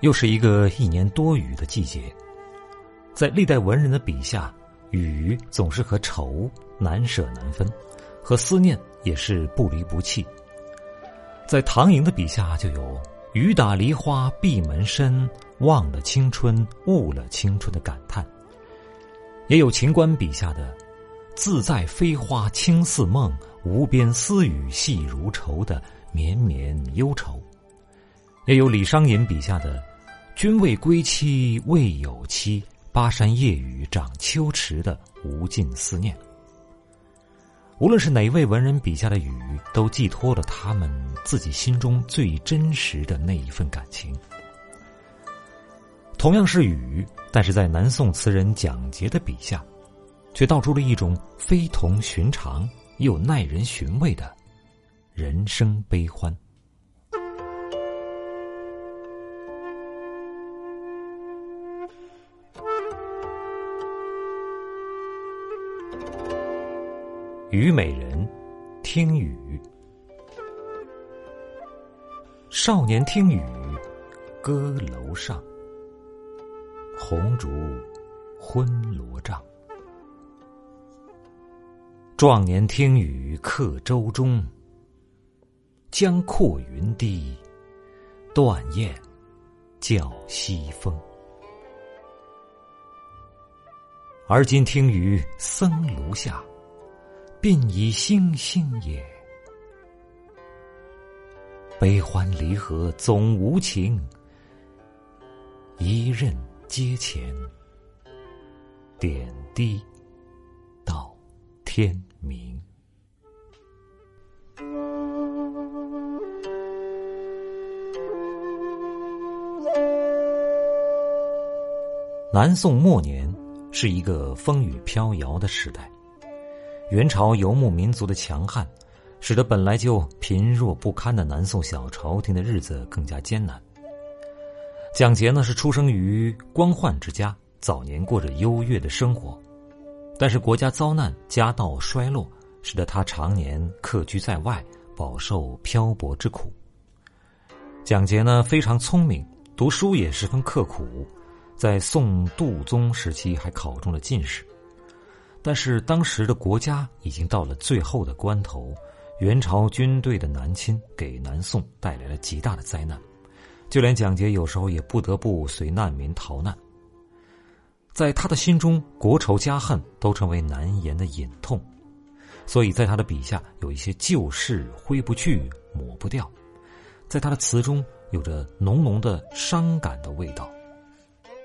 又是一个一年多雨的季节，在历代文人的笔下，雨总是和愁难舍难分，和思念也是不离不弃。在唐寅的笔下，就有“雨打梨花闭门深，忘了青春误了青春”的感叹；也有秦观笔下的“自在飞花轻似梦，无边丝雨细如愁”的绵绵忧愁。也有李商隐笔下的“君未归期未有期，巴山夜雨涨秋池”的无尽思念。无论是哪位文人笔下的雨，都寄托了他们自己心中最真实的那一份感情。同样是雨，但是在南宋词人蒋捷的笔下，却道出了一种非同寻常又耐人寻味的人生悲欢。虞美人，听雨。少年听雨，歌楼上。红烛昏罗帐。壮年听雨客舟中。江阔云低，断雁叫西风。而今听雨僧庐下。鬓已星星也，悲欢离合总无情，一任阶前，点滴到天明。南宋末年是一个风雨飘摇的时代。元朝游牧民族的强悍，使得本来就贫弱不堪的南宋小朝廷的日子更加艰难。蒋捷呢是出生于官宦之家，早年过着优越的生活，但是国家遭难，家道衰落，使得他常年客居在外，饱受漂泊之苦。蒋捷呢非常聪明，读书也十分刻苦，在宋度宗时期还考中了进士。但是当时的国家已经到了最后的关头，元朝军队的南侵给南宋带来了极大的灾难，就连蒋捷有时候也不得不随难民逃难。在他的心中，国仇家恨都成为难言的隐痛，所以在他的笔下有一些旧事挥不去、抹不掉，在他的词中有着浓浓的伤感的味道，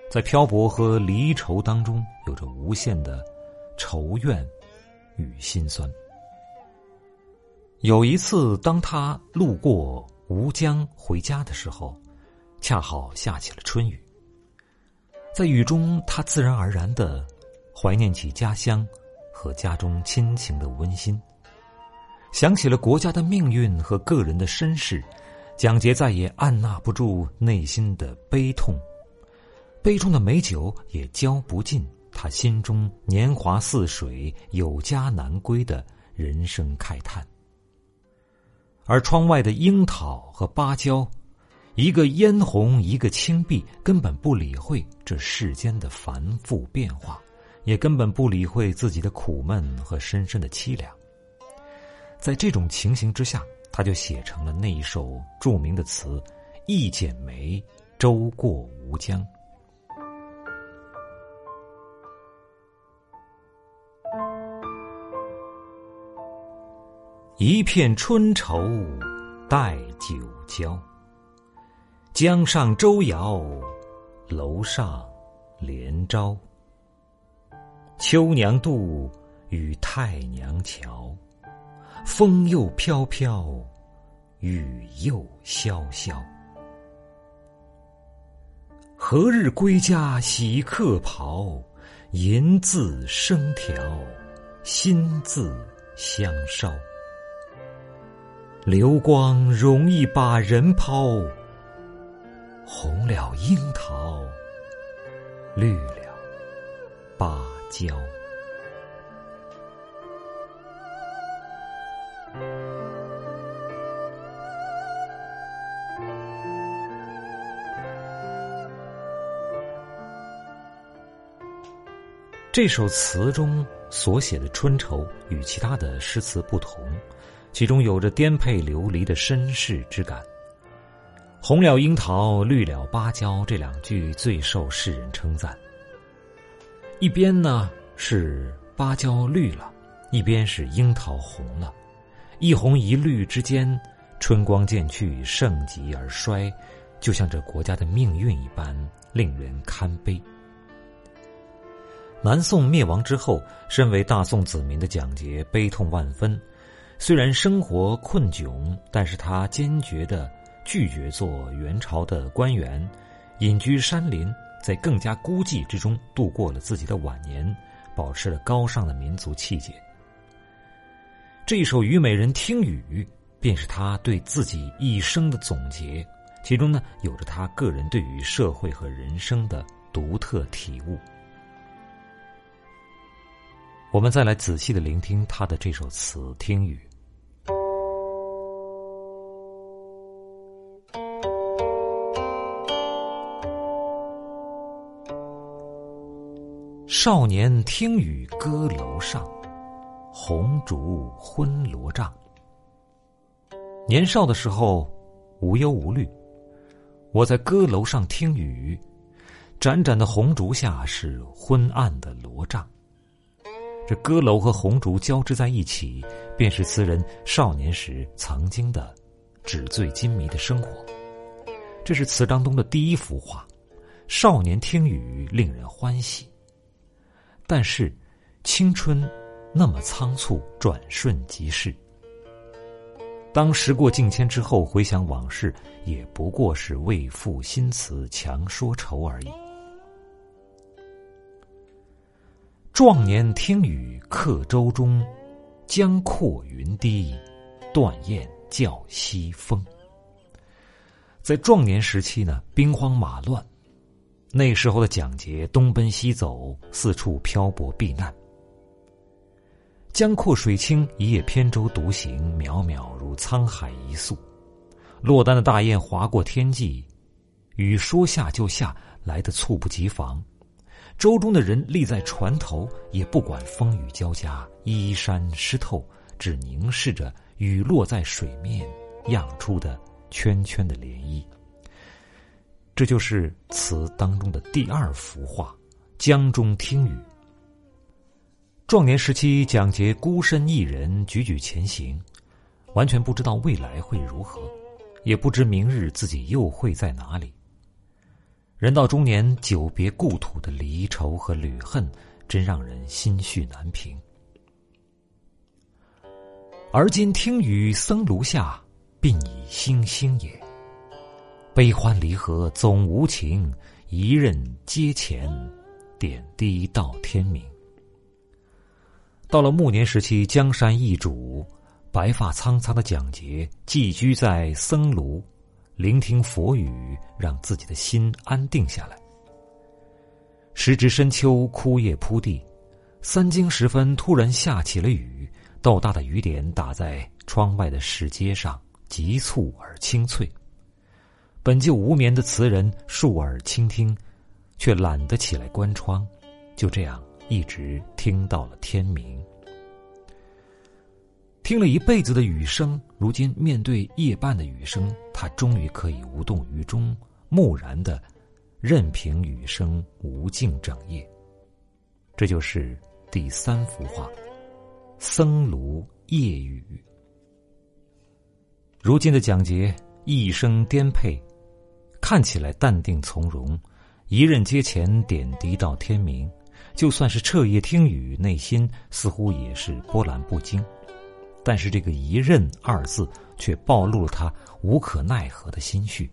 在漂泊和离愁当中有着无限的。愁怨与心酸。有一次，当他路过吴江回家的时候，恰好下起了春雨。在雨中，他自然而然的怀念起家乡和家中亲情的温馨，想起了国家的命运和个人的身世，蒋捷再也按捺不住内心的悲痛，杯中的美酒也浇不尽。他心中年华似水，有家难归的人生慨叹。而窗外的樱桃和芭蕉，一个嫣红，一个青碧，根本不理会这世间的繁复变化，也根本不理会自己的苦闷和深深的凄凉。在这种情形之下，他就写成了那一首著名的词《一剪梅，舟过吴江》。一片春愁待酒浇，江上舟摇，楼上连招。秋娘渡，与太娘桥，风又飘飘，雨又潇潇。何日归家洗客袍？银字生条，心字相烧。流光容易把人抛红了樱桃绿了芭蕉。这首词中所写的春愁与其他的诗词不同其中有着颠沛流离的身世之感。红了樱桃，绿了芭蕉，这两句最受世人称赞。一边呢是芭蕉绿了，一边是樱桃红了，一红一绿之间，春光渐去，盛极而衰，就像这国家的命运一般，令人堪悲。南宋灭亡之后，身为大宋子民的蒋捷悲痛万分。虽然生活困窘，但是他坚决的拒绝做元朝的官员，隐居山林，在更加孤寂之中度过了自己的晚年，保持了高尚的民族气节。这一首《虞美人听雨》便是他对自己一生的总结，其中呢，有着他个人对于社会和人生的独特体悟。我们再来仔细的聆听他的这首词《听雨》。少年听雨歌楼上，红烛昏罗帐。年少的时候，无忧无虑，我在歌楼上听雨，盏盏的红烛下是昏暗的罗帐。这歌楼和红烛交织在一起，便是词人少年时曾经的纸醉金迷的生活。这是词当中的第一幅画，少年听雨令人欢喜。但是，青春那么仓促，转瞬即逝。当时过境迁之后，回想往事，也不过是为赋新词强说愁而已。壮年听雨客舟中，江阔云低，断雁叫西风。在壮年时期呢，兵荒马乱，那时候的蒋捷东奔西走，四处漂泊避难。江阔水清，一叶扁舟独行，渺渺如沧海一粟。落单的大雁划过天际，雨说下就下，来得猝不及防。舟中的人立在船头，也不管风雨交加，衣衫湿透，只凝视着雨落在水面漾出的圈圈的涟漪。这就是词当中的第二幅画《江中听雨》。壮年时期，蒋捷孤身一人，踽踽前行，完全不知道未来会如何，也不知明日自己又会在哪里。人到中年，久别故土的离愁和旅恨，真让人心绪难平。而今听雨僧庐下，鬓已星星也。悲欢离合总无情，一任阶前，点滴到天明。到了暮年时期，江山易主，白发苍苍的蒋捷寄居在僧庐。聆听佛语，让自己的心安定下来。时值深秋，枯叶铺地，三更时分，突然下起了雨，豆大的雨点打在窗外的石阶上，急促而清脆。本就无眠的词人竖耳倾听，却懒得起来关窗，就这样一直听到了天明。听了一辈子的雨声，如今面对夜半的雨声，他终于可以无动于衷，木然的任凭雨声无尽整夜。这就是第三幅画《僧庐夜雨》。如今的蒋捷一生颠沛，看起来淡定从容，一任阶前，点滴到天明。就算是彻夜听雨，内心似乎也是波澜不惊。但是这个“一任”二字，却暴露了他无可奈何的心绪。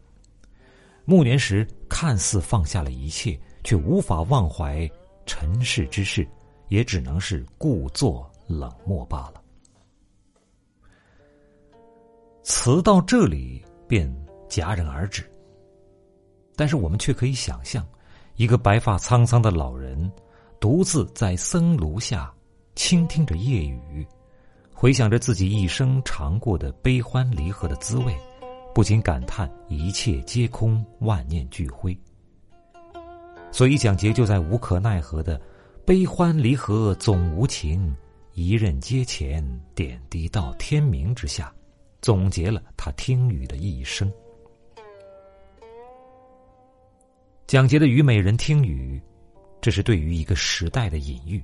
暮年时看似放下了一切，却无法忘怀尘世之事，也只能是故作冷漠罢了。词到这里便戛然而止。但是我们却可以想象，一个白发苍苍的老人，独自在僧庐下倾听着夜雨。回想着自己一生尝过的悲欢离合的滋味，不禁感叹一切皆空，万念俱灰。所以蒋捷就在无可奈何的悲欢离合总无情，一任阶前，点滴到天明之下，总结了他听雨的一生。蒋捷的虞美人听雨，这是对于一个时代的隐喻。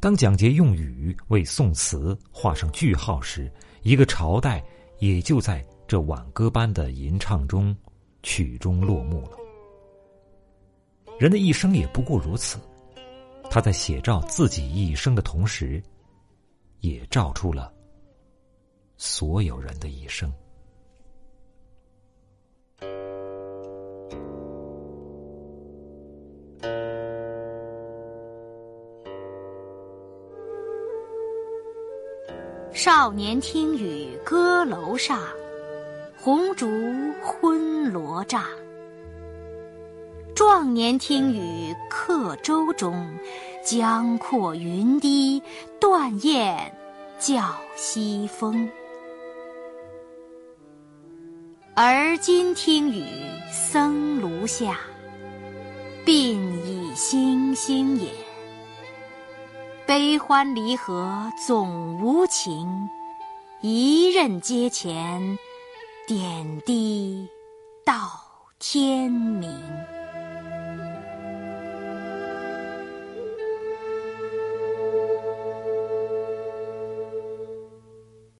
当蒋捷用雨为宋词画上句号时，一个朝代也就在这挽歌般的吟唱中曲终落幕了。人的一生也不过如此，他在写照自己一生的同时，也照出了所有人的一生。少年听雨歌楼上，红烛昏罗帐。壮年听雨客舟中，江阔云低，断雁叫西风。而今听雨僧庐下，鬓已星星也。悲欢离合总无情，一任阶前，点滴到天明。